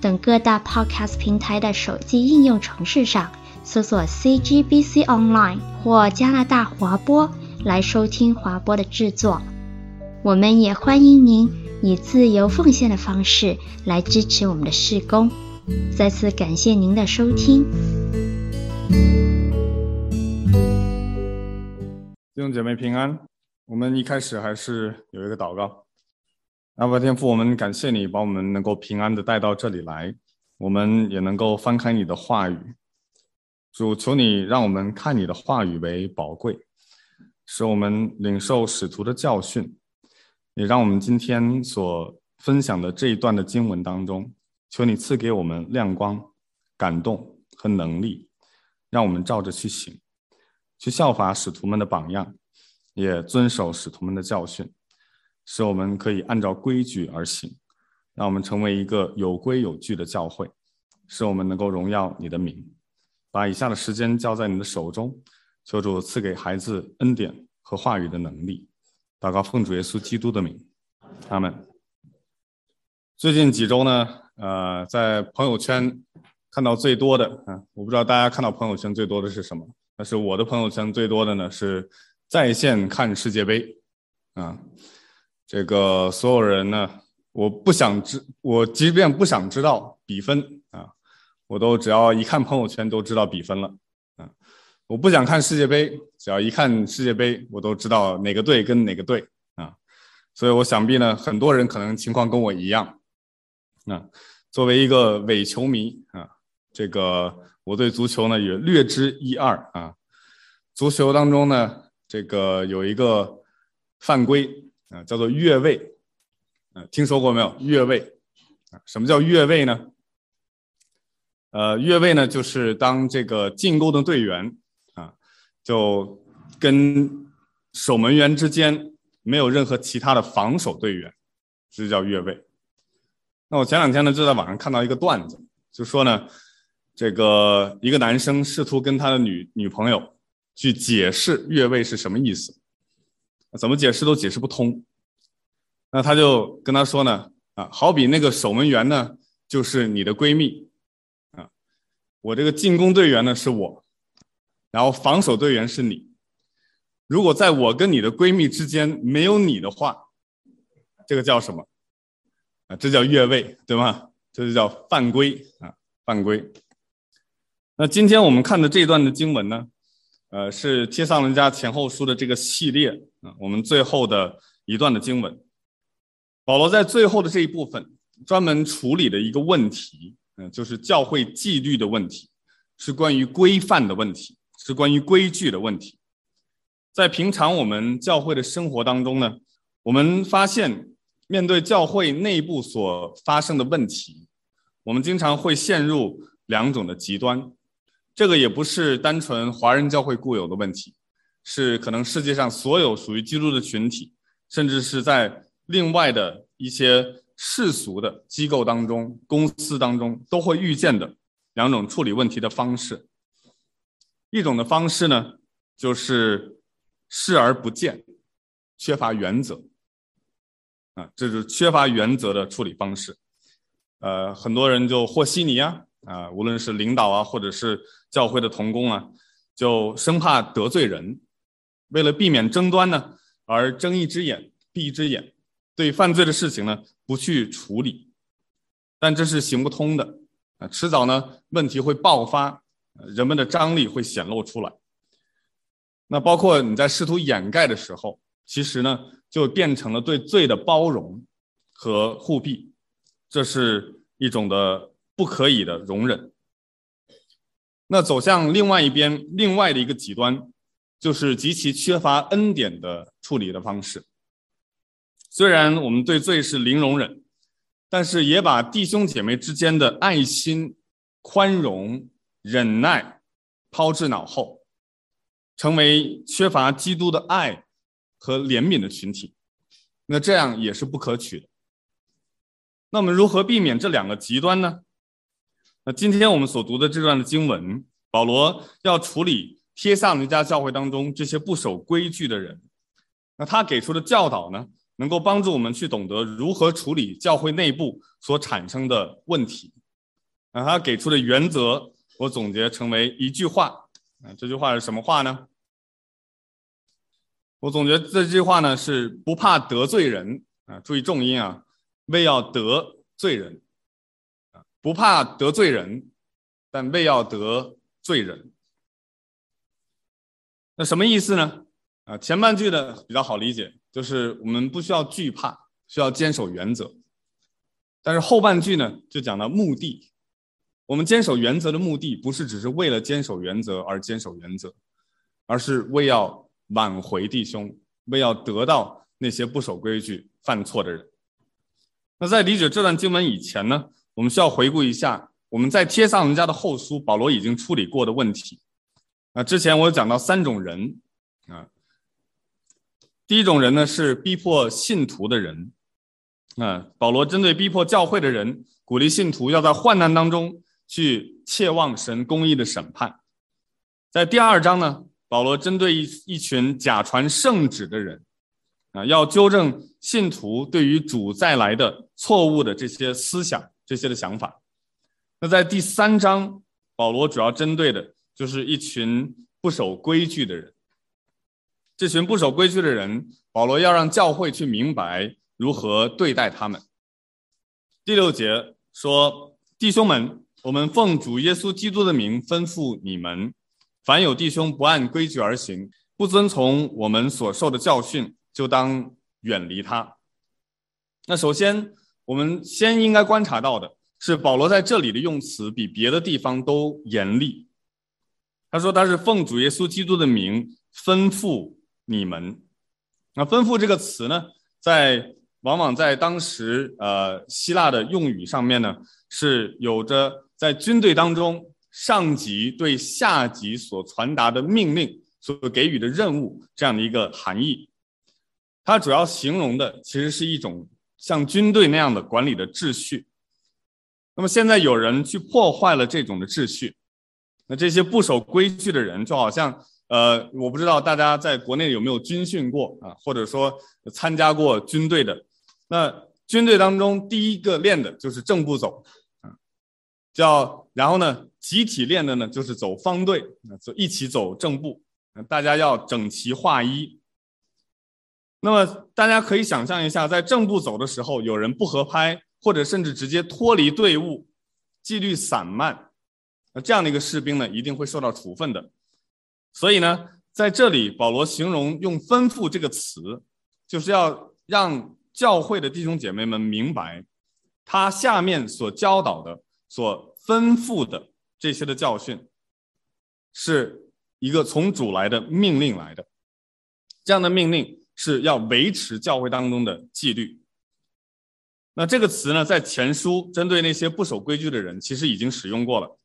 等各大 Podcast 平台的手机应用程式上搜索 CGBC Online 或加拿大华播来收听华播的制作。我们也欢迎您以自由奉献的方式来支持我们的事工。再次感谢您的收听。弟兄姐妹平安。我们一开始还是有一个祷告，阿爸天父，我们感谢你把我们能够平安的带到这里来，我们也能够翻开你的话语。主，求你让我们看你的话语为宝贵，使我们领受使徒的教训，也让我们今天所分享的这一段的经文当中，求你赐给我们亮光、感动和能力，让我们照着去行，去效法使徒们的榜样。也遵守使徒们的教训，使我们可以按照规矩而行，让我们成为一个有规有矩的教会，使我们能够荣耀你的名。把以下的时间交在你的手中，求主赐给孩子恩典和话语的能力。祷告奉主耶稣基督的名，阿门。最近几周呢，呃，在朋友圈看到最多的，啊，我不知道大家看到朋友圈最多的是什么，但是我的朋友圈最多的呢是。在线看世界杯，啊，这个所有人呢，我不想知，我即便不想知道比分啊，我都只要一看朋友圈都知道比分了，啊，我不想看世界杯，只要一看世界杯，我都知道哪个队跟哪个队啊，所以我想必呢，很多人可能情况跟我一样，啊，作为一个伪球迷啊，这个我对足球呢也略知一二啊，足球当中呢。这个有一个犯规啊，叫做越位，啊，听说过没有？越位啊，什么叫越位呢？呃，越位呢，就是当这个进攻的队员啊，就跟守门员之间没有任何其他的防守队员，这叫越位。那我前两天呢，就在网上看到一个段子，就说呢，这个一个男生试图跟他的女女朋友。去解释越位是什么意思，怎么解释都解释不通。那他就跟他说呢，啊，好比那个守门员呢，就是你的闺蜜，啊，我这个进攻队员呢是我，然后防守队员是你。如果在我跟你的闺蜜之间没有你的话，这个叫什么？啊，这叫越位，对吗？这就叫犯规啊，犯规。那今天我们看的这段的经文呢？呃，是帖上人家前后书的这个系列我们最后的一段的经文。保罗在最后的这一部分专门处理的一个问题，嗯，就是教会纪律的问题，是关于规范的问题，是关于规矩的问题。在平常我们教会的生活当中呢，我们发现面对教会内部所发生的问题，我们经常会陷入两种的极端。这个也不是单纯华人教会固有的问题，是可能世界上所有属于基督的群体，甚至是在另外的一些世俗的机构当中、公司当中都会遇见的两种处理问题的方式。一种的方式呢，就是视而不见，缺乏原则，啊，这是缺乏原则的处理方式。呃，很多人就和稀泥啊。啊，无论是领导啊，或者是教会的同工啊，就生怕得罪人，为了避免争端呢，而睁一只眼闭一只眼，对犯罪的事情呢不去处理，但这是行不通的啊，迟早呢问题会爆发，人们的张力会显露出来。那包括你在试图掩盖的时候，其实呢就变成了对罪的包容和护庇，这是一种的。不可以的容忍。那走向另外一边，另外的一个极端，就是极其缺乏恩典的处理的方式。虽然我们对罪是零容忍，但是也把弟兄姐妹之间的爱心、宽容、忍耐抛之脑后，成为缺乏基督的爱和怜悯的群体，那这样也是不可取的。那我们如何避免这两个极端呢？那今天我们所读的这段的经文，保罗要处理帖撒罗尼迦教会当中这些不守规矩的人，那他给出的教导呢，能够帮助我们去懂得如何处理教会内部所产生的问题。那他给出的原则，我总结成为一句话。啊，这句话是什么话呢？我总结这句话呢是不怕得罪人啊，注意重音啊，为要得罪人啊，不怕得罪人，但为要得罪人。那什么意思呢？啊，前半句呢比较好理解，就是我们不需要惧怕，需要坚守原则。但是后半句呢就讲到目的，我们坚守原则的目的不是只是为了坚守原则而坚守原则，而是为要。挽回弟兄，为要得到那些不守规矩、犯错的人。那在理解这段经文以前呢，我们需要回顾一下我们在帖撒罗尼迦的后书，保罗已经处理过的问题。那之前我讲到三种人啊，第一种人呢是逼迫信徒的人，啊，保罗针对逼迫教会的人，鼓励信徒要在患难当中去切望神公义的审判。在第二章呢，保罗针对一一群假传圣旨的人，啊，要纠正信徒对于主再来的错误的这些思想、这些的想法。那在第三章，保罗主要针对的就是一群不守规矩的人。这群不守规矩的人，保罗要让教会去明白如何对待他们。第六节说：“弟兄们，我们奉主耶稣基督的名吩咐你们。”凡有弟兄不按规矩而行，不遵从我们所受的教训，就当远离他。那首先，我们先应该观察到的是，保罗在这里的用词比别的地方都严厉。他说他是奉主耶稣基督的名吩咐你们。那吩咐这个词呢，在往往在当时呃希腊的用语上面呢，是有着在军队当中。上级对下级所传达的命令，所给予的任务，这样的一个含义，它主要形容的其实是一种像军队那样的管理的秩序。那么现在有人去破坏了这种的秩序，那这些不守规矩的人，就好像呃，我不知道大家在国内有没有军训过啊，或者说参加过军队的。那军队当中第一个练的就是正步走啊，叫然后呢。集体练的呢，就是走方队，就一起走正步，大家要整齐划一。那么大家可以想象一下，在正步走的时候，有人不合拍，或者甚至直接脱离队伍，纪律散漫，那这样的一个士兵呢，一定会受到处分的。所以呢，在这里保罗形容用“吩咐”这个词，就是要让教会的弟兄姐妹们明白，他下面所教导的、所吩咐的。这些的教训是一个从主来的命令来的，这样的命令是要维持教会当中的纪律。那这个词呢，在前书针对那些不守规矩的人，其实已经使用过了。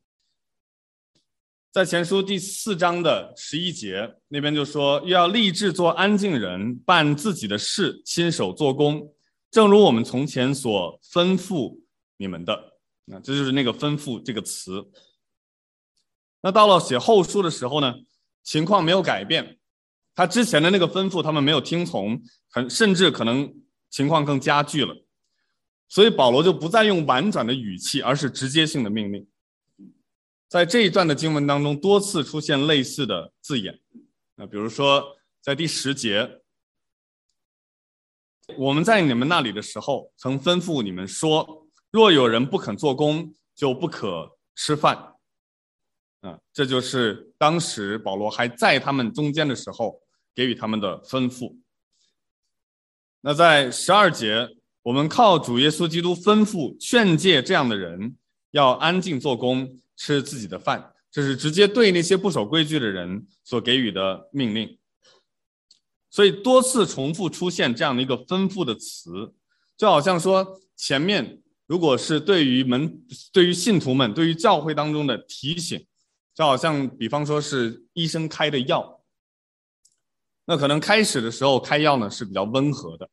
在前书第四章的十一节那边就说，又要立志做安静人，办自己的事，亲手做工，正如我们从前所吩咐你们的。那这就是那个吩咐这个词。那到了写后书的时候呢，情况没有改变，他之前的那个吩咐他们没有听从，很甚至可能情况更加剧了，所以保罗就不再用婉转的语气，而是直接性的命令。在这一段的经文当中，多次出现类似的字眼，那比如说在第十节，我们在你们那里的时候，曾吩咐你们说，若有人不肯做工，就不可吃饭。啊，这就是当时保罗还在他们中间的时候给予他们的吩咐。那在十二节，我们靠主耶稣基督吩咐劝诫这样的人要安静做工，吃自己的饭，这是直接对那些不守规矩的人所给予的命令。所以多次重复出现这样的一个吩咐的词，就好像说前面如果是对于门、对于信徒们、对于教会当中的提醒，就好像比方说是医生开的药，那可能开始的时候开药呢是比较温和的，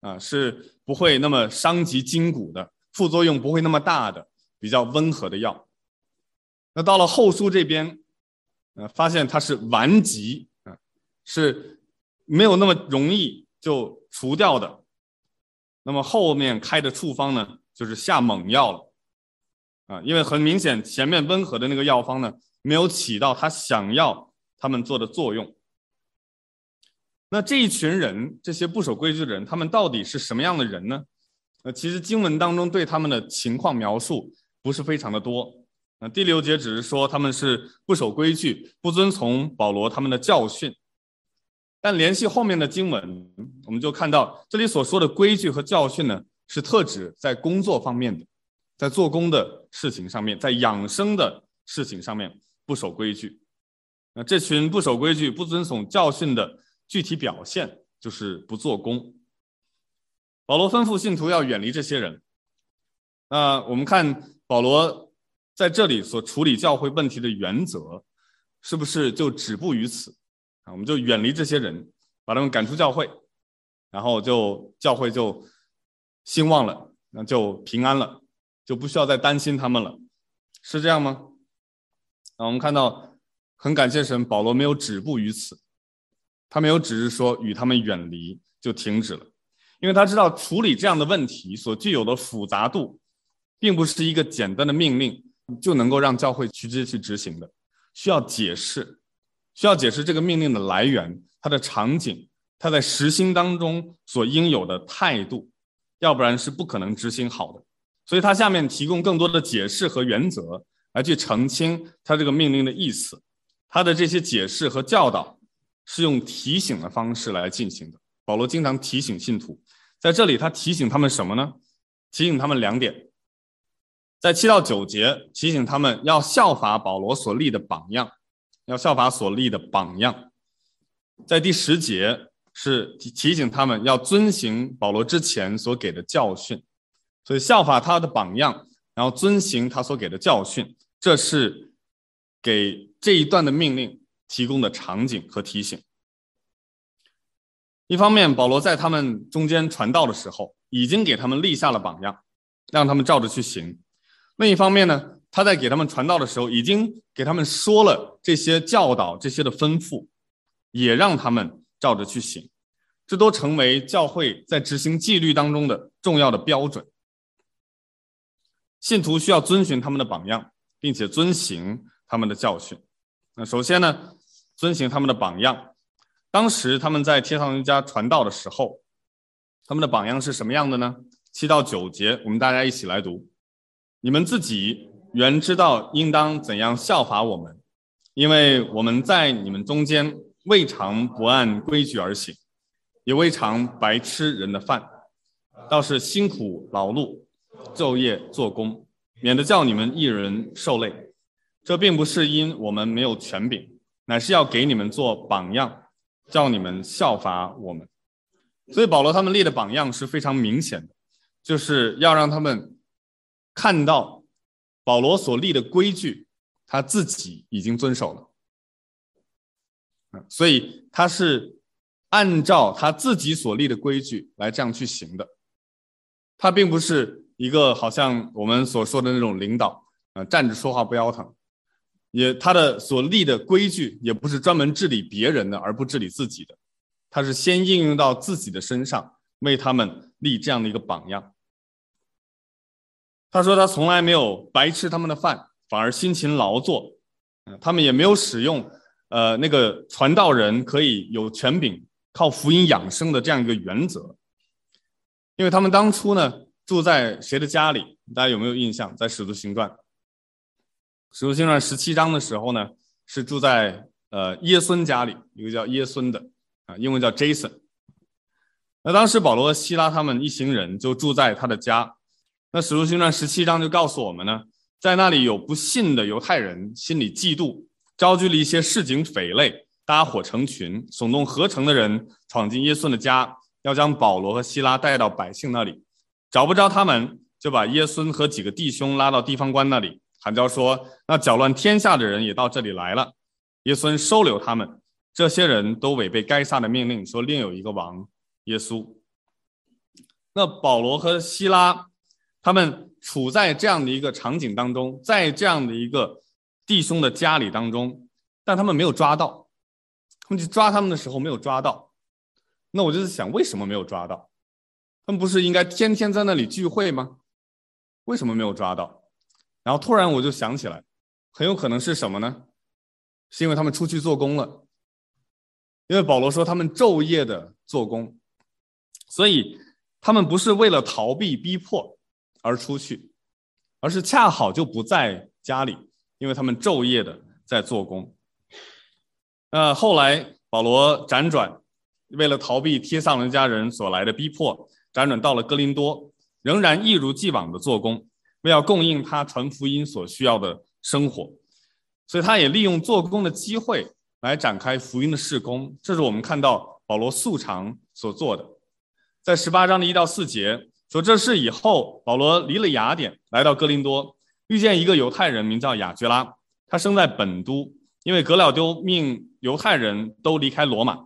啊，是不会那么伤及筋骨的，副作用不会那么大的，比较温和的药。那到了后书这边，呃，发现他是顽疾啊，是没有那么容易就除掉的。那么后面开的处方呢，就是下猛药了，啊，因为很明显前面温和的那个药方呢，没有起到他想要他们做的作用。那这一群人，这些不守规矩的人，他们到底是什么样的人呢？呃，其实经文当中对他们的情况描述不是非常的多。第六节只是说他们是不守规矩，不遵从保罗他们的教训。但联系后面的经文，我们就看到这里所说的规矩和教训呢，是特指在工作方面的，在做工的事情上面，在养生的事情上面不守规矩。那这群不守规矩、不遵从教训的具体表现，就是不做工。保罗吩咐信徒要远离这些人。那我们看保罗在这里所处理教会问题的原则，是不是就止步于此？啊，我们就远离这些人，把他们赶出教会，然后就教会就兴旺了，那就平安了，就不需要再担心他们了，是这样吗？啊，我们看到很感谢神，保罗没有止步于此，他没有只是说与他们远离就停止了，因为他知道处理这样的问题所具有的复杂度，并不是一个简单的命令就能够让教会直接去执行的，需要解释。需要解释这个命令的来源、它的场景、它在实行当中所应有的态度，要不然是不可能执行好的。所以，他下面提供更多的解释和原则，来去澄清他这个命令的意思。他的这些解释和教导是用提醒的方式来进行的。保罗经常提醒信徒，在这里他提醒他们什么呢？提醒他们两点，在七到九节提醒他们要效法保罗所立的榜样。要效法所立的榜样，在第十节是提提醒他们要遵行保罗之前所给的教训，所以效法他的榜样，然后遵行他所给的教训，这是给这一段的命令提供的场景和提醒。一方面，保罗在他们中间传道的时候，已经给他们立下了榜样，让他们照着去行；另一方面呢，他在给他们传道的时候，已经给他们说了这些教导、这些的吩咐，也让他们照着去行，这都成为教会在执行纪律当中的重要的标准。信徒需要遵循他们的榜样，并且遵行他们的教训。那首先呢，遵行他们的榜样。当时他们在天堂人家传道的时候，他们的榜样是什么样的呢？七到九节，我们大家一起来读：你们自己。原知道应当怎样效法我们，因为我们在你们中间未尝不按规矩而行，也未尝白吃人的饭，倒是辛苦劳碌，昼夜做工，免得叫你们一人受累。这并不是因我们没有权柄，乃是要给你们做榜样，叫你们效法我们。所以保罗他们立的榜样是非常明显的，就是要让他们看到。保罗所立的规矩，他自己已经遵守了，所以他是按照他自己所立的规矩来这样去行的。他并不是一个好像我们所说的那种领导，啊，站着说话不腰疼，也他的所立的规矩也不是专门治理别人的，而不治理自己的。他是先应用到自己的身上，为他们立这样的一个榜样。他说他从来没有白吃他们的饭，反而辛勤劳作。他们也没有使用，呃，那个传道人可以有权柄靠福音养生的这样一个原则。因为他们当初呢住在谁的家里？大家有没有印象？在使徒行传，使徒行传十七章的时候呢，是住在呃耶孙家里，一个叫耶孙的啊，英文叫 Jason。那当时保罗和、希拉他们一行人就住在他的家。那使徒行传十七章就告诉我们呢，在那里有不信的犹太人，心里嫉妒，招聚了一些市井匪类，搭伙成群，耸动合城的人，闯进耶稣的家，要将保罗和希拉带到百姓那里，找不着他们，就把耶孙和几个弟兄拉到地方官那里，喊叫说：“那搅乱天下的人也到这里来了。”耶孙收留他们，这些人都违背该撒的命令，说另有一个王耶稣。那保罗和希拉他们处在这样的一个场景当中，在这样的一个弟兄的家里当中，但他们没有抓到，他们去抓他们的时候没有抓到。那我就是想，为什么没有抓到？他们不是应该天天在那里聚会吗？为什么没有抓到？然后突然我就想起来，很有可能是什么呢？是因为他们出去做工了。因为保罗说他们昼夜的做工，所以他们不是为了逃避逼迫而出去，而是恰好就不在家里，因为他们昼夜的在做工。呃，后来保罗辗转。为了逃避帖撒罗家人所来的逼迫，辗转到了哥林多，仍然一如既往的做工，为要供应他传福音所需要的生活，所以他也利用做工的机会来展开福音的事工。这是我们看到保罗素常所做的。在十八章的一到四节说，这事以后保罗离了雅典，来到哥林多，遇见一个犹太人，名叫亚居拉，他生在本都，因为格老丢命犹太人都离开罗马。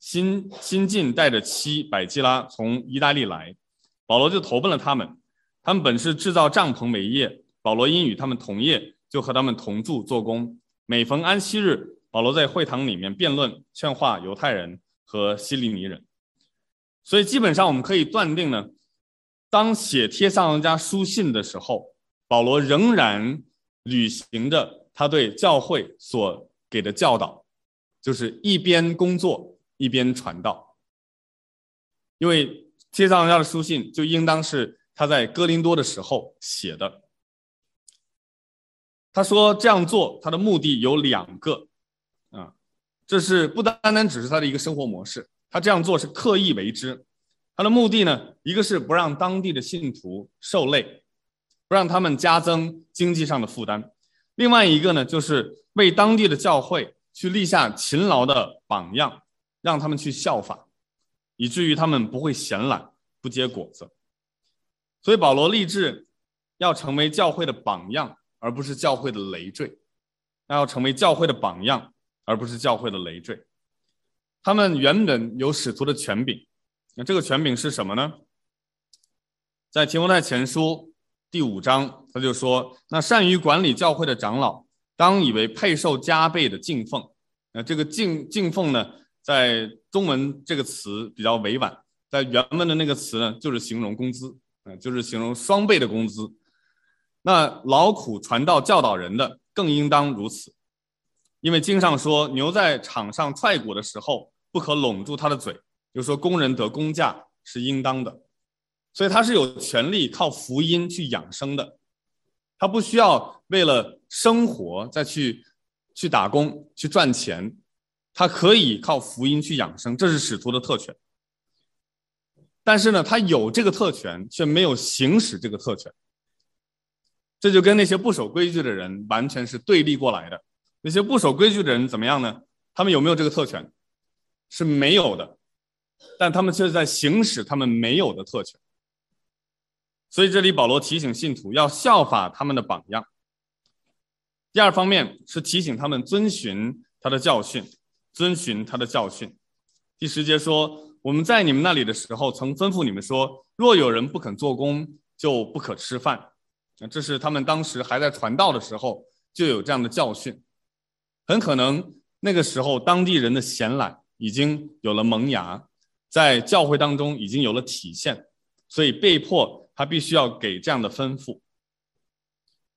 新新近带着妻百基拉从意大利来，保罗就投奔了他们。他们本是制造帐篷为业，保罗因与他们同业，就和他们同住做工。每逢安息日，保罗在会堂里面辩论劝化犹太人和希利尼人。所以基本上我们可以断定呢，当写帖上人家书信的时候，保罗仍然履行着他对教会所给的教导，就是一边工作。一边传道，因为贴上人家的书信就应当是他在哥林多的时候写的。他说这样做，他的目的有两个，啊，这是不单单只是他的一个生活模式，他这样做是刻意为之。他的目的呢，一个是不让当地的信徒受累，不让他们加增经济上的负担；另外一个呢，就是为当地的教会去立下勤劳的榜样。让他们去效法，以至于他们不会闲懒不结果子。所以保罗立志要成为教会的榜样，而不是教会的累赘。要成为教会的榜样，而不是教会的累赘。他们原本有使徒的权柄，那这个权柄是什么呢？在提摩太前书第五章，他就说：“那善于管理教会的长老，当以为配受加倍的敬奉。”那这个敬敬奉呢？在中文这个词比较委婉，在原文的那个词呢，就是形容工资，嗯，就是形容双倍的工资。那劳苦传道教导人的，更应当如此，因为经上说，牛在场上踹鼓的时候，不可拢住它的嘴，就说工人得工价是应当的，所以他是有权利靠福音去养生的，他不需要为了生活再去去打工去赚钱。他可以靠福音去养生，这是使徒的特权。但是呢，他有这个特权，却没有行使这个特权。这就跟那些不守规矩的人完全是对立过来的。那些不守规矩的人怎么样呢？他们有没有这个特权？是没有的，但他们却在行使他们没有的特权。所以这里保罗提醒信徒要效法他们的榜样。第二方面是提醒他们遵循他的教训。遵循他的教训。第十节说：“我们在你们那里的时候，曾吩咐你们说，若有人不肯做工，就不可吃饭。”这是他们当时还在传道的时候就有这样的教训。很可能那个时候当地人的闲懒已经有了萌芽，在教会当中已经有了体现，所以被迫他必须要给这样的吩咐。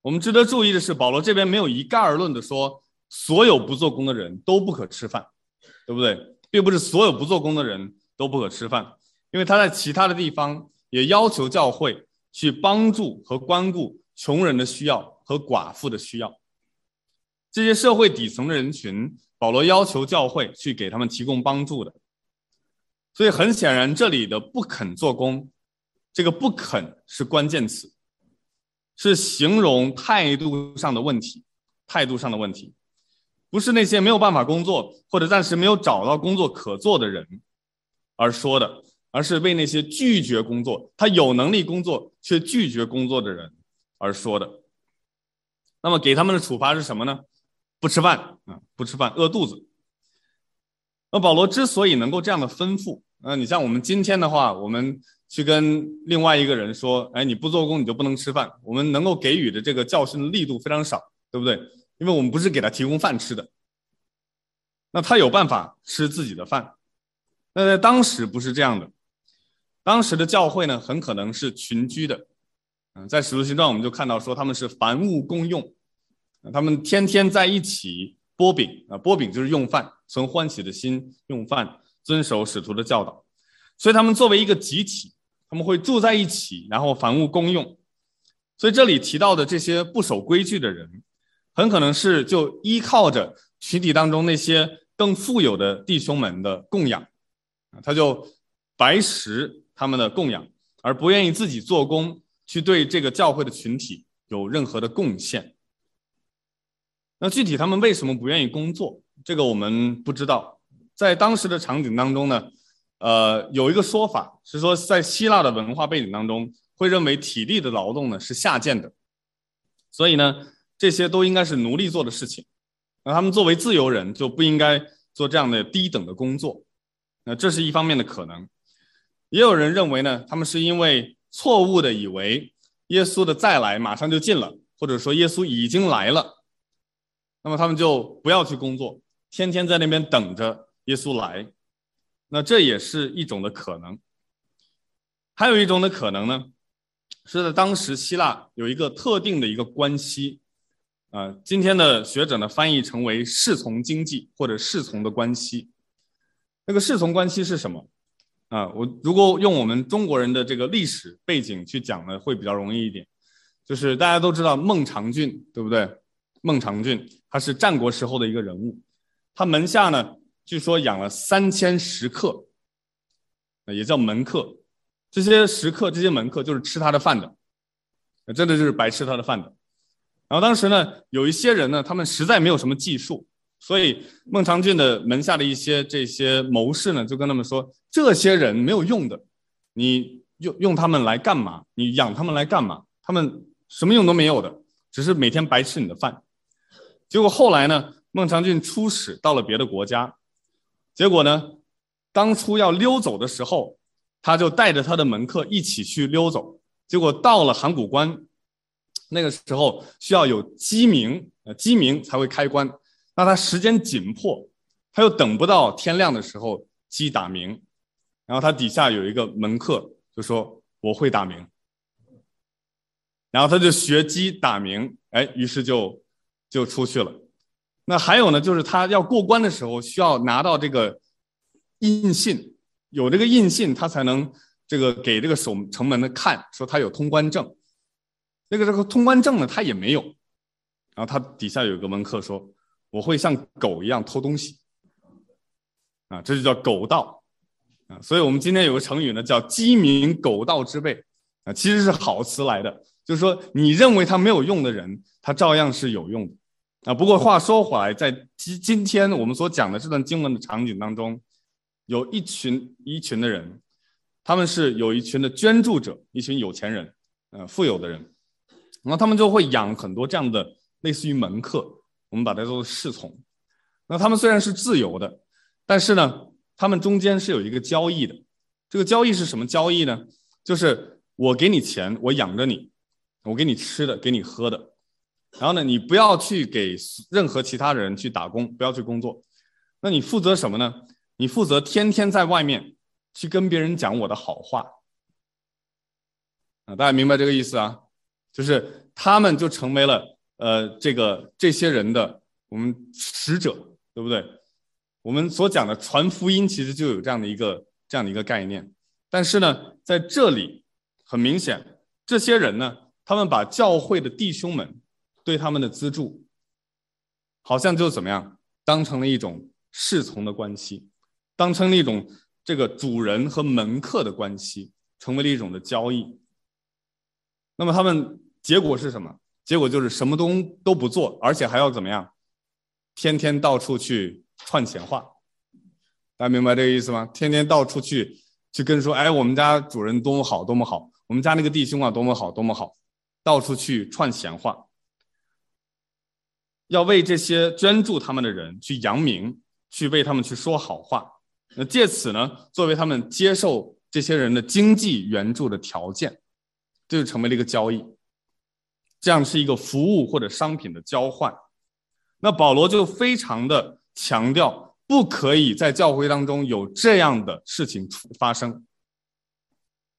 我们值得注意的是，保罗这边没有一概而论的说。所有不做工的人都不可吃饭，对不对？并不是所有不做工的人都不可吃饭，因为他在其他的地方也要求教会去帮助和关顾穷人的需要和寡妇的需要。这些社会底层的人群，保罗要求教会去给他们提供帮助的。所以很显然，这里的不肯做工，这个不肯是关键词，是形容态度上的问题，态度上的问题。不是那些没有办法工作或者暂时没有找到工作可做的人而说的，而是为那些拒绝工作、他有能力工作却拒绝工作的人而说的。那么给他们的处罚是什么呢？不吃饭啊，不吃饭，饿肚子。那保罗之所以能够这样的吩咐，那你像我们今天的话，我们去跟另外一个人说，哎，你不做工你就不能吃饭，我们能够给予的这个教训的力度非常少，对不对？因为我们不是给他提供饭吃的，那他有办法吃自己的饭。那在当时不是这样的，当时的教会呢，很可能是群居的。嗯，在使徒行传我们就看到说他们是凡物共用，他们天天在一起波饼啊，波饼就是用饭，存欢喜的心用饭，遵守使徒的教导。所以他们作为一个集体，他们会住在一起，然后凡物公用。所以这里提到的这些不守规矩的人。很可能是就依靠着群体当中那些更富有的弟兄们的供养，他就白食他们的供养，而不愿意自己做工去对这个教会的群体有任何的贡献。那具体他们为什么不愿意工作？这个我们不知道。在当时的场景当中呢，呃，有一个说法是说，在希腊的文化背景当中，会认为体力的劳动呢是下贱的，所以呢。这些都应该是奴隶做的事情，那他们作为自由人就不应该做这样的低等的工作，那这是一方面的可能。也有人认为呢，他们是因为错误的以为耶稣的再来马上就近了，或者说耶稣已经来了，那么他们就不要去工作，天天在那边等着耶稣来，那这也是一种的可能。还有一种的可能呢，是在当时希腊有一个特定的一个关系。啊、今天的学者呢翻译成为侍从经济或者侍从的关系。那个侍从关系是什么？啊、我如果用我们中国人的这个历史背景去讲呢，会比较容易一点。就是大家都知道孟尝君，对不对？孟尝君他是战国时候的一个人物，他门下呢据说养了三千食客，也叫门客。这些食客、这些门客就是吃他的饭的，真的就是白吃他的饭的。然后当时呢，有一些人呢，他们实在没有什么技术，所以孟尝君的门下的一些这些谋士呢，就跟他们说：这些人没有用的，你用用他们来干嘛？你养他们来干嘛？他们什么用都没有的，只是每天白吃你的饭。结果后来呢，孟尝君出使到了别的国家，结果呢，当初要溜走的时候，他就带着他的门客一起去溜走，结果到了函谷关。那个时候需要有鸡鸣，呃，鸡鸣才会开关。那他时间紧迫，他又等不到天亮的时候鸡打鸣，然后他底下有一个门客就说：“我会打鸣。”然后他就学鸡打鸣，哎，于是就就出去了。那还有呢，就是他要过关的时候需要拿到这个印信，有这个印信，他才能这个给这个守城门的看，说他有通关证。那个这个通关证呢，他也没有，然后他底下有个门客说：“我会像狗一样偷东西。”啊，这就叫狗盗啊。所以我们今天有个成语呢，叫“鸡鸣狗盗之辈”啊，其实是好词来的，就是说你认为他没有用的人，他照样是有用的啊。不过话说回来，在今今天我们所讲的这段经文的场景当中，有一群一群的人，他们是有一群的捐助者，一群有钱人，呃，富有的人。然后他们就会养很多这样的类似于门客，我们把它叫做侍从。那他们虽然是自由的，但是呢，他们中间是有一个交易的。这个交易是什么交易呢？就是我给你钱，我养着你，我给你吃的，给你喝的。然后呢，你不要去给任何其他人去打工，不要去工作。那你负责什么呢？你负责天天在外面去跟别人讲我的好话。啊，大家明白这个意思啊？就是他们就成为了呃这个这些人的我们使者，对不对？我们所讲的传福音其实就有这样的一个这样的一个概念。但是呢，在这里很明显，这些人呢，他们把教会的弟兄们对他们的资助，好像就怎么样，当成了一种侍从的关系，当成了一种这个主人和门客的关系，成为了一种的交易。那么他们结果是什么？结果就是什么都都不做，而且还要怎么样？天天到处去串闲话，大家明白这个意思吗？天天到处去去跟说，哎，我们家主人多么好，多么好，我们家那个弟兄啊，多么好，多么好，到处去串闲话，要为这些捐助他们的人去扬名，去为他们去说好话，那借此呢，作为他们接受这些人的经济援助的条件，这就成为了一个交易，这样是一个服务或者商品的交换。那保罗就非常的强调，不可以在教会当中有这样的事情发生。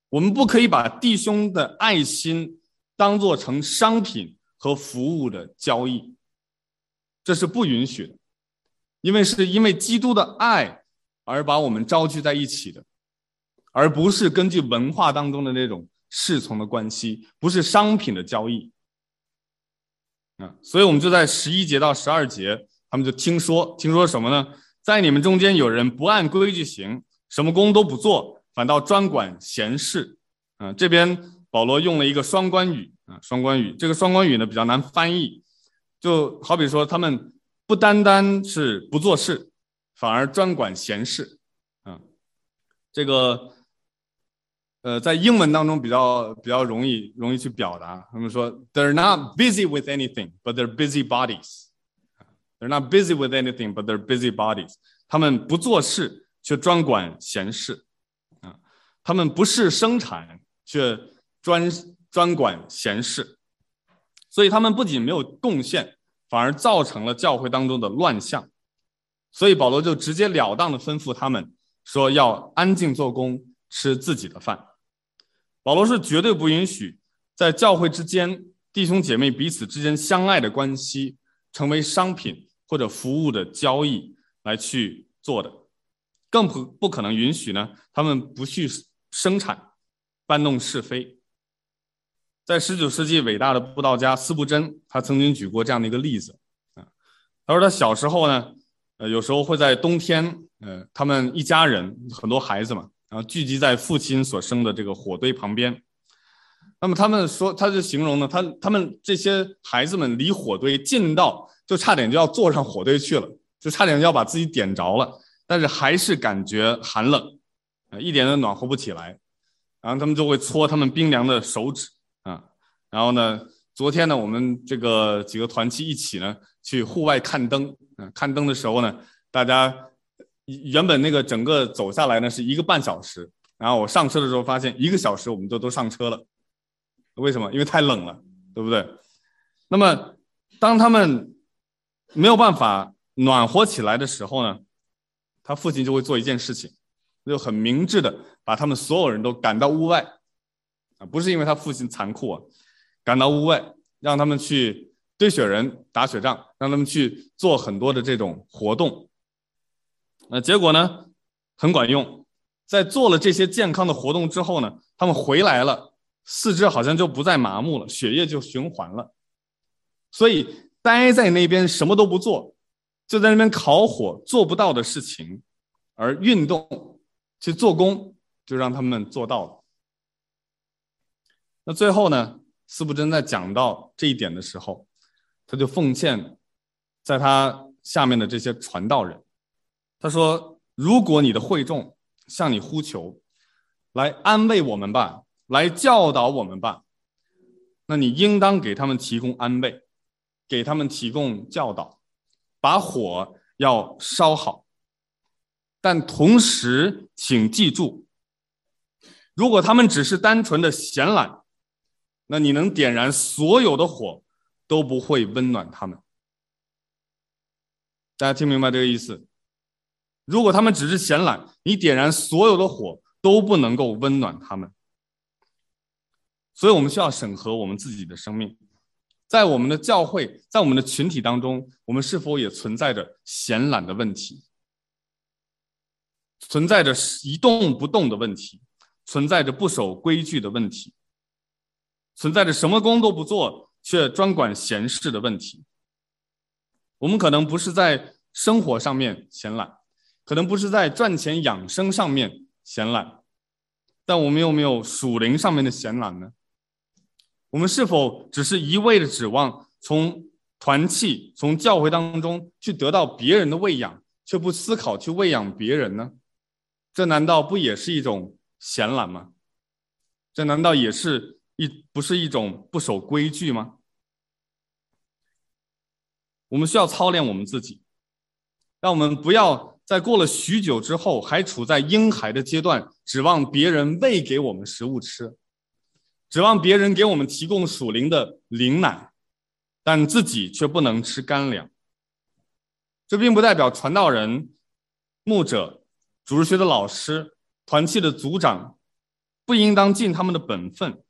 我们不可以把弟兄的爱心当做成商品和服务的交易，这是不允许的，因为是因为基督的爱而把我们召聚在一起的，而不是根据文化当中的那种侍从的关系，不是商品的交易。啊，所以我们就在十一节到十二节，他们就听说，听说什么呢？在你们中间有人不按规矩行，什么工都不做，反倒专管闲事。啊，这边保罗用了一个双关语啊，双关语。这个双关语呢比较难翻译，就好比说他们不单单是不做事，反而专管闲事。啊，这个。呃，在英文当中比较比较容易容易去表达。他们说，They're not busy with anything, but they're busy bodies. They're not busy with anything, but they're busy bodies. 他们不做事，却专管闲事。啊，他们不是生产，却专专管闲事。所以他们不仅没有贡献，反而造成了教会当中的乱象。所以保罗就直截了当的吩咐他们说，要安静做工，吃自己的饭。保罗是绝对不允许在教会之间弟兄姐妹彼此之间相爱的关系成为商品或者服务的交易来去做的，更不不可能允许呢，他们不去生产，搬弄是非。在十九世纪伟大的布道家斯布真，他曾经举过这样的一个例子啊，他说他小时候呢，呃，有时候会在冬天，呃，他们一家人很多孩子嘛。然后聚集在父亲所生的这个火堆旁边，那么他们说，他就形容呢，他他们这些孩子们离火堆近到就差点就要坐上火堆去了，就差点就要把自己点着了，但是还是感觉寒冷，啊，一点都暖和不起来。然后他们就会搓他们冰凉的手指。然后呢，昨天呢，我们这个几个团契一起呢去户外看灯，啊，看灯的时候呢，大家。原本那个整个走下来呢是一个半小时，然后我上车的时候发现一个小时我们就都上车了，为什么？因为太冷了，对不对？那么当他们没有办法暖和起来的时候呢，他父亲就会做一件事情，就很明智的把他们所有人都赶到屋外，啊，不是因为他父亲残酷啊，赶到屋外，让他们去堆雪人、打雪仗，让他们去做很多的这种活动。那结果呢，很管用。在做了这些健康的活动之后呢，他们回来了，四肢好像就不再麻木了，血液就循环了。所以待在那边什么都不做，就在那边烤火做不到的事情，而运动去做工，就让他们做到了。那最后呢，司布真在讲到这一点的时候，他就奉劝在他下面的这些传道人。他说：“如果你的会众向你呼求，来安慰我们吧，来教导我们吧，那你应当给他们提供安慰，给他们提供教导，把火要烧好。但同时，请记住，如果他们只是单纯的闲懒，那你能点燃所有的火，都不会温暖他们。大家听明白这个意思？”如果他们只是闲懒，你点燃所有的火都不能够温暖他们。所以，我们需要审核我们自己的生命，在我们的教会，在我们的群体当中，我们是否也存在着闲懒的问题？存在着一动不动的问题，存在着不守规矩的问题，存在着什么工都不做却专管闲事的问题。我们可能不是在生活上面闲懒。可能不是在赚钱养生上面闲懒，但我们有没有属灵上面的闲懒呢？我们是否只是一味的指望从团契、从教会当中去得到别人的喂养，却不思考去喂养别人呢？这难道不也是一种闲懒吗？这难道也是一不是一种不守规矩吗？我们需要操练我们自己，让我们不要在过了许久之后还处在婴孩的阶段，指望别人喂给我们食物吃，指望别人给我们提供属灵的灵奶，但自己却不能吃干粮。这并不代表传道人、牧者、主日学的老师、团契的组长不应当尽他们的本分，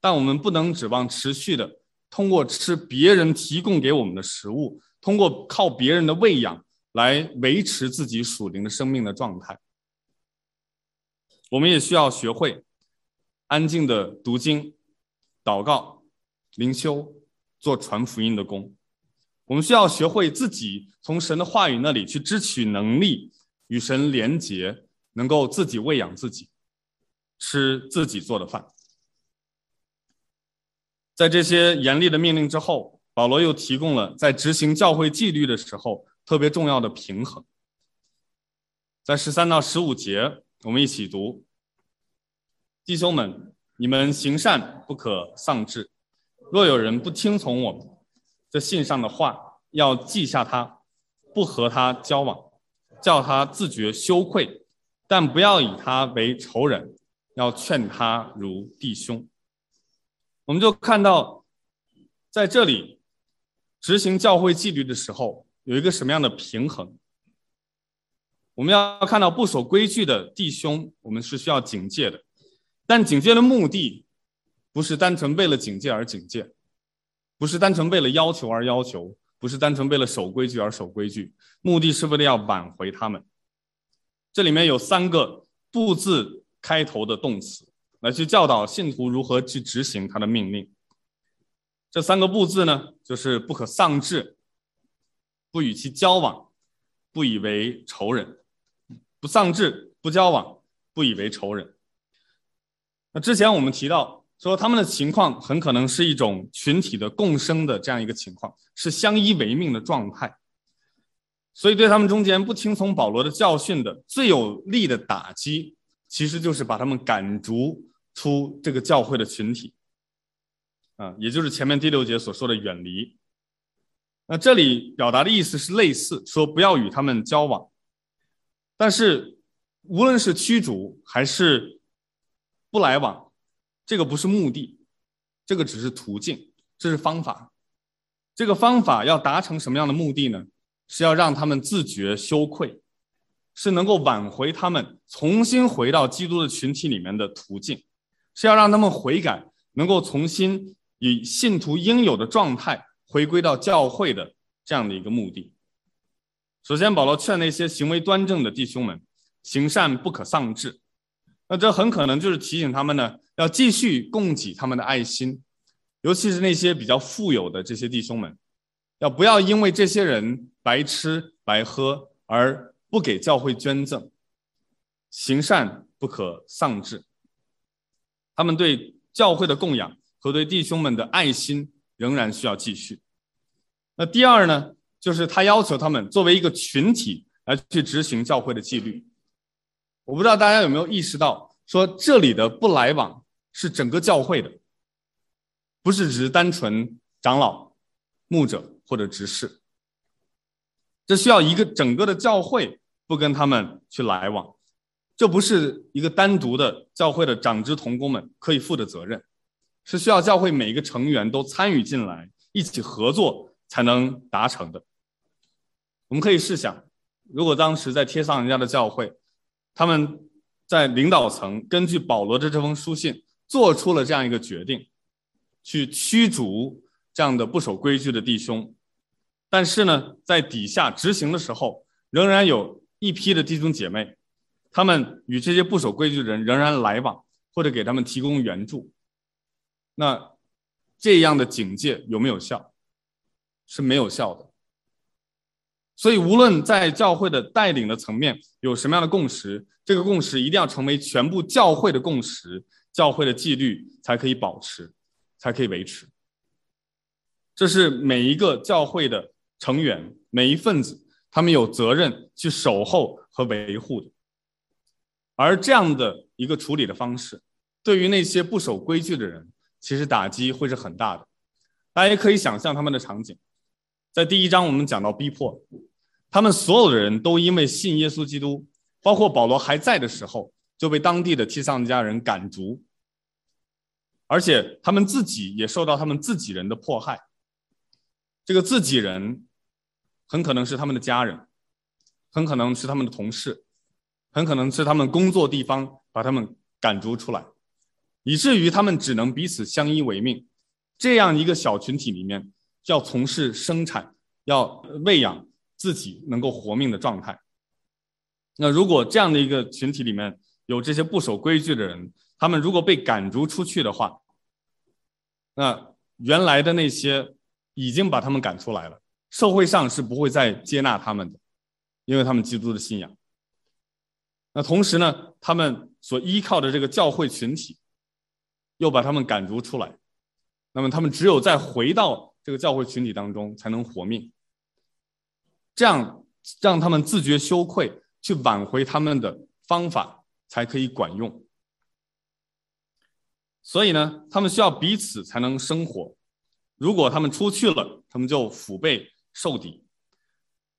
但我们不能指望持续的通过吃别人提供给我们的食物，通过靠别人的喂养来维持自己属灵的生命的状态。我们也需要学会安静的读经、祷告、灵修，做传福音的工。我们需要学会自己从神的话语那里去支取能力，与神连结，能够自己喂养自己，吃自己做的饭。在这些严厉的命令之后，保罗又提供了在执行教会纪律的时候特别重要的平衡。在十三到十五节，我们一起读：弟兄们，你们行善不可丧志，若有人不听从我们。这信上的话要记下他，不和他交往，叫他自觉羞愧，但不要以他为仇人，要劝他如弟兄。我们就看到，在这里执行教会纪律的时候，有一个什么样的平衡？我们要看到不守规矩的弟兄，我们是需要警戒的，但警戒的目的不是单纯为了警戒而警戒。不是单纯为了要求而要求，不是单纯为了守规矩而守规矩，目的是为了要挽回他们。这里面有三个“不”字开头的动词，来去教导信徒如何去执行他的命令。这三个“不”字呢，就是不可丧志，不与其交往，不以为仇人。不丧志，不交往，不以为仇人。那之前我们提到。说他们的情况很可能是一种群体的共生的这样一个情况，是相依为命的状态。所以对他们中间不听从保罗的教训的最有力的打击，其实就是把他们赶逐出这个教会的群体。啊，也就是前面第六节所说的远离。那这里表达的意思是类似，说不要与他们交往。但是无论是驱逐还是不来往。这个不是目的，这个只是途径，这是方法。这个方法要达成什么样的目的呢？是要让他们自觉羞愧，是能够挽回他们重新回到基督的群体里面的途径，是要让他们悔改，能够重新以信徒应有的状态回归到教会的这样的一个目的。首先，保罗劝那些行为端正的弟兄们，行善不可丧志。那这很可能就是提醒他们呢，要继续供给他们的爱心，尤其是那些比较富有的这些弟兄们，要不要因为这些人白吃白喝而不给教会捐赠？行善不可丧志。他们对教会的供养和对弟兄们的爱心仍然需要继续。那第二呢，就是他要求他们作为一个群体来去执行教会的纪律。我不知道大家有没有意识到，说这里的不来往是整个教会的，不是只是单纯长老、牧者或者执事。这需要一个整个的教会不跟他们去来往，这不是一个单独的教会的长执同工们可以负的责任，是需要教会每一个成员都参与进来，一起合作才能达成的。我们可以试想，如果当时在帖撒罗尼迦的教会，他们在领导层根据保罗的这封书信做出了这样一个决定，去驱逐这样的不守规矩的弟兄，但是呢，在底下执行的时候，仍然有一批的弟兄姐妹，他们与这些不守规矩的人仍然来往，或者给他们提供援助。那这样的警戒有没有效？是没有效的。所以，无论在教会的带领的层面有什么样的共识，这个共识一定要成为全部教会的共识，教会的纪律才可以保持，才可以维持。这是每一个教会的成员，每一份子，他们有责任去守候和维护的。而这样的一个处理的方式，对于那些不守规矩的人，其实打击会是很大的。大家也可以想象他们的场景，在第一章我们讲到逼迫，他们所有的人都因为信耶稣基督，包括保罗还在的时候，就被当地的提撒罗尼迦人赶逐，而且他们自己也受到他们自己人的迫害。这个自己人很可能是他们的家人，很可能是他们的同事，很可能是他们工作地方把他们赶逐出来，以至于他们只能彼此相依为命。这样一个小群体里面，要从事生产，要喂养自己能够活命的状态。那如果这样的一个群体里面有这些不守规矩的人，他们如果被赶逐出去的话，那原来的那些。已经把他们赶出来了，社会上是不会再接纳他们的，因为他们基督的信仰。那同时呢，他们所依靠的这个教会群体，又把他们赶逐出来，那么他们只有再回到这个教会群体当中才能活命。这样让他们自觉羞愧，去挽回他们的方法才可以管用。所以呢，他们需要彼此才能生活。如果他们出去了，他们就腹背受敌。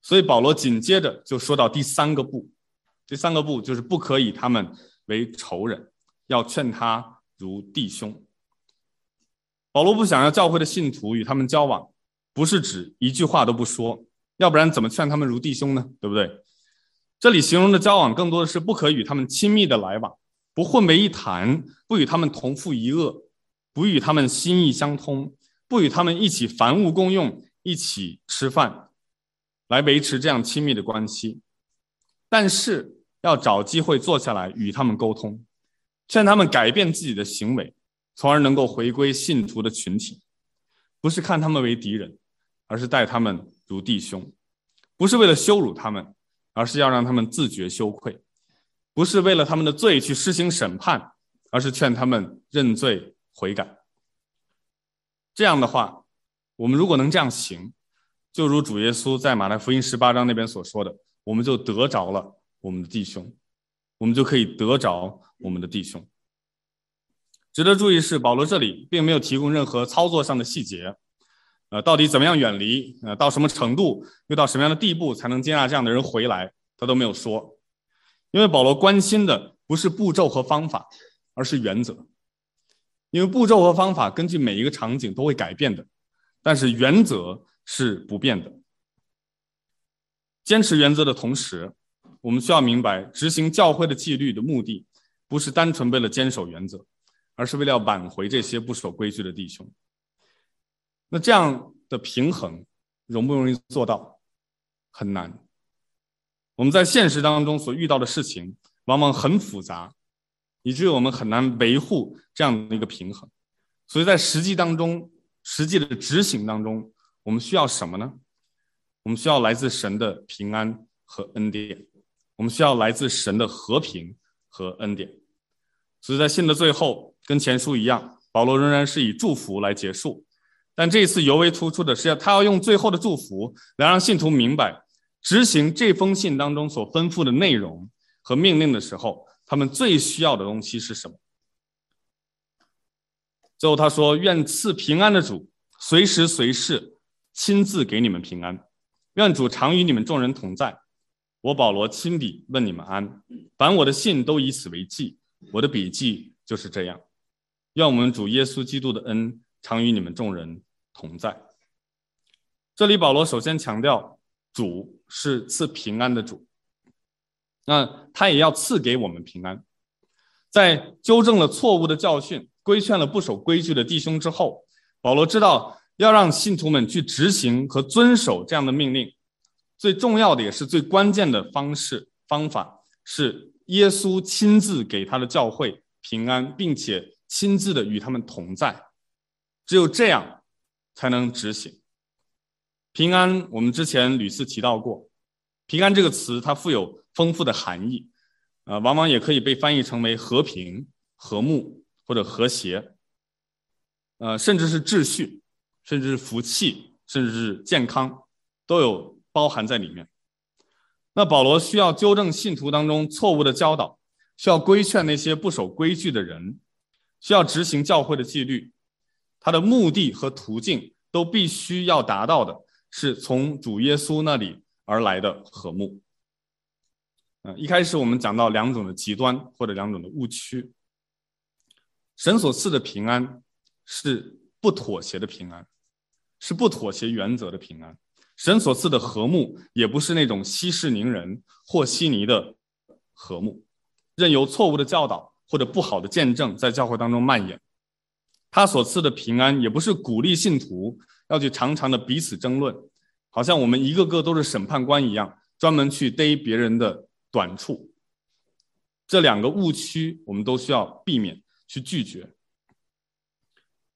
所以保罗紧接着就说到第三个不，第三个不就是不可以他们为仇人，要劝他如弟兄。保罗不想要教会的信徒与他们交往，不是指一句话都不说，要不然怎么劝他们如弟兄呢？对不对？这里形容的交往更多的是不可与他们亲密的来往，不混为一谈，不与他们同负一轭，不与他们心意相通。不与他们一起凡物共用，一起吃饭，来维持这样亲密的关系。但是要找机会坐下来与他们沟通，劝他们改变自己的行为，从而能够回归信徒的群体。不是看他们为敌人，而是待他们如弟兄。不是为了羞辱他们，而是要让他们自觉羞愧。不是为了他们的罪去施行审判，而是劝他们认罪悔改。这样的话，我们如果能这样行，就如主耶稣在马太福音十八章那边所说的，我们就得着了我们的弟兄，我们就可以得着我们的弟兄。值得注意是，保罗这里并没有提供任何操作上的细节，呃，到底怎么样远离，呃，到什么程度，又到什么样的地步才能接纳这样的人回来，他都没有说，因为保罗关心的不是步骤和方法，而是原则。因为步骤和方法根据每一个场景都会改变的，但是原则是不变的。坚持原则的同时，我们需要明白，执行教会的纪律的目的，不是单纯为了坚守原则，而是为了要挽回这些不守规矩的弟兄。那这样的平衡容不容易做到？很难。我们在现实当中所遇到的事情，往往很复杂。以至于我们很难维护这样的一个平衡，所以在实际当中，实际的执行当中，我们需要什么呢？我们需要来自神的平安和恩典，我们需要来自神的和平和恩典。所以在信的最后，跟前书一样，保罗仍然是以祝福来结束，但这一次尤为突出的是，要他要用最后的祝福来让信徒明白，执行这封信当中所吩咐的内容和命令的时候。他们最需要的东西是什么？最后他说：“愿赐平安的主，随时随事亲自给你们平安。愿主常与你们众人同在。我保罗亲笔问你们安。凡我的信都以此为记。我的笔记就是这样。愿我们主耶稣基督的恩常与你们众人同在。”这里保罗首先强调，主是赐平安的主。那他也要赐给我们平安，在纠正了错误的教训、规劝了不守规矩的弟兄之后，保罗知道要让信徒们去执行和遵守这样的命令，最重要的也是最关键的方式方法是耶稣亲自给他的教会平安，并且亲自的与他们同在，只有这样才能执行平安。我们之前屡次提到过，平安这个词它富有。丰富的含义，呃，往往也可以被翻译成为和平、和睦或者和谐，呃，甚至是秩序，甚至是福气，甚至是健康，都有包含在里面。那保罗需要纠正信徒当中错误的教导，需要规劝那些不守规矩的人，需要执行教会的纪律。他的目的和途径都必须要达到的是从主耶稣那里而来的和睦。嗯，一开始我们讲到两种的极端或者两种的误区。神所赐的平安是不妥协的平安，是不妥协原则的平安。神所赐的和睦也不是那种息事宁人、和稀泥的和睦，任由错误的教导或者不好的见证在教会当中蔓延。他所赐的平安也不是鼓励信徒要去常常的彼此争论，好像我们一个个都是审判官一样，专门去逮别人的短处。这两个误区我们都需要避免。去拒绝。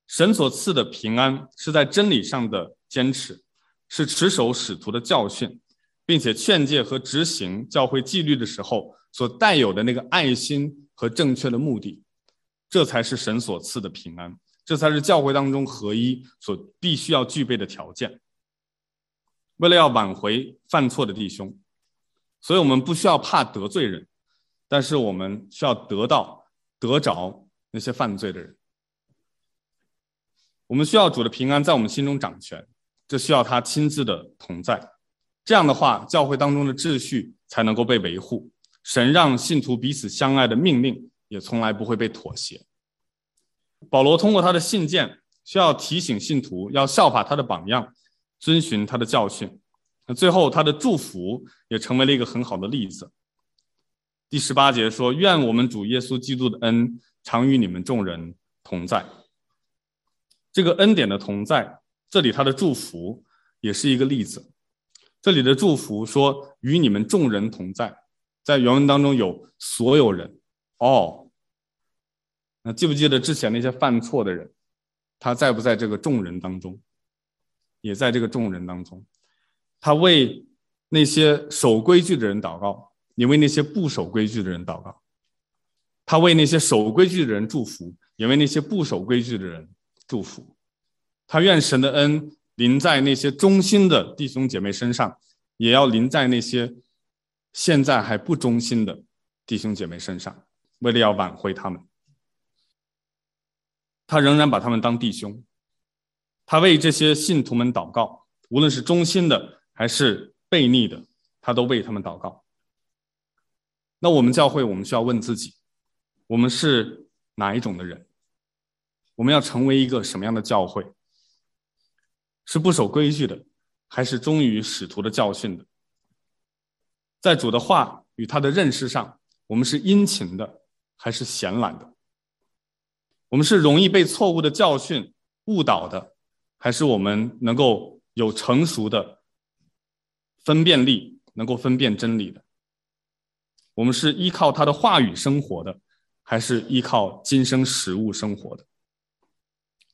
神所赐的平安是在真理上的坚持，是持守使徒的教训，并且劝诫和执行教会纪律的时候所带有的那个爱心和正确的目的，这才是神所赐的平安，这才是教会当中合一所必须要具备的条件。为了要挽回犯错的弟兄，所以我们不需要怕得罪人，但是我们需要得到得着。那些犯罪的人，我们需要主的平安在我们心中掌权，这需要他亲自的同在。这样的话，教会当中的秩序才能够被维护。神让信徒彼此相爱的命令也从来不会被妥协。保罗通过他的信件，需要提醒信徒要效法他的榜样，遵循他的教训。那最后，他的祝福也成为了一个很好的例子。第十八节说：“愿我们主耶稣基督的恩。”常与你们众人同在。这个恩典的同在，这里他的祝福也是一个例子。这里的祝福说与你们众人同在，在原文当中有所有人哦。那记不记得之前那些犯错的人，他在不在这个众人当中？也在这个众人当中。他为那些守规矩的人祷告，也为那些不守规矩的人祷告。他为那些守规矩的人祝福，也为那些不守规矩的人祝福。他愿神的恩临在那些忠心的弟兄姐妹身上，也要临在那些现在还不忠心的弟兄姐妹身上。为了要挽回他们，他仍然把他们当弟兄。他为这些信徒们祷告，无论是忠心的还是悖逆的，他都为他们祷告。那我们教会，我们需要问自己。我们是哪一种的人？我们要成为一个什么样的教会？是不守规矩的，还是忠于使徒的教训的？在主的话与他的认识上，我们是殷勤的，还是闲懒的？我们是容易被错误的教训误导的，还是我们能够有成熟的分辨力，能够分辨真理的？我们是依靠他的话语生活的，还是依靠今生食物生活的。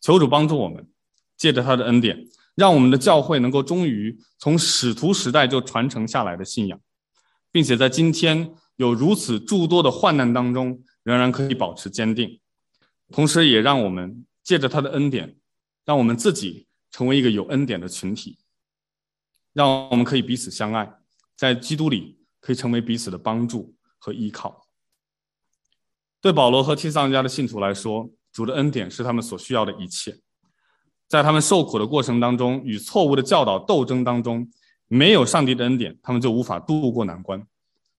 求主帮助我们，借着他的恩典，让我们的教会能够忠于从使徒时代就传承下来的信仰，并且在今天有如此诸多的患难当中，仍然可以保持坚定。同时，也让我们借着他的恩典，让我们自己成为一个有恩典的群体，让我们可以彼此相爱，在基督里可以成为彼此的帮助和依靠。对保罗和提撒罗尼迦的信徒来说，主的恩典是他们所需要的一切。在他们受苦的过程当中，与错误的教导斗争当中，没有上帝的恩典，他们就无法度过难关。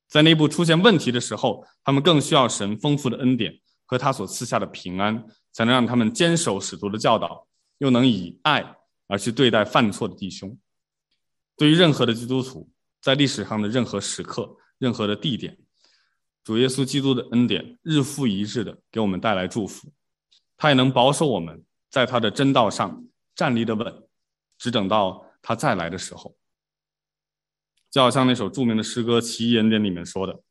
在内部出现问题的时候，他们更需要神丰富的恩典和他所赐下的平安，才能让他们坚守使徒的教导，又能以爱而去对待犯错的弟兄。对于任何的基督徒，在历史上的任何时刻、任何的地点。主耶稣基督的恩典日复一日的给我们带来祝福，他也能保守我们在他的真道上站立的稳，只等到他再来的时候。就好像那首著名的诗歌《奇异恩典》里面说的：“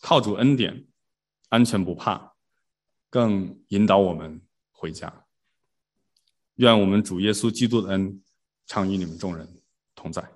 靠主恩典，安全不怕，更引导我们回家。”愿我们主耶稣基督的恩常与你们众人同在。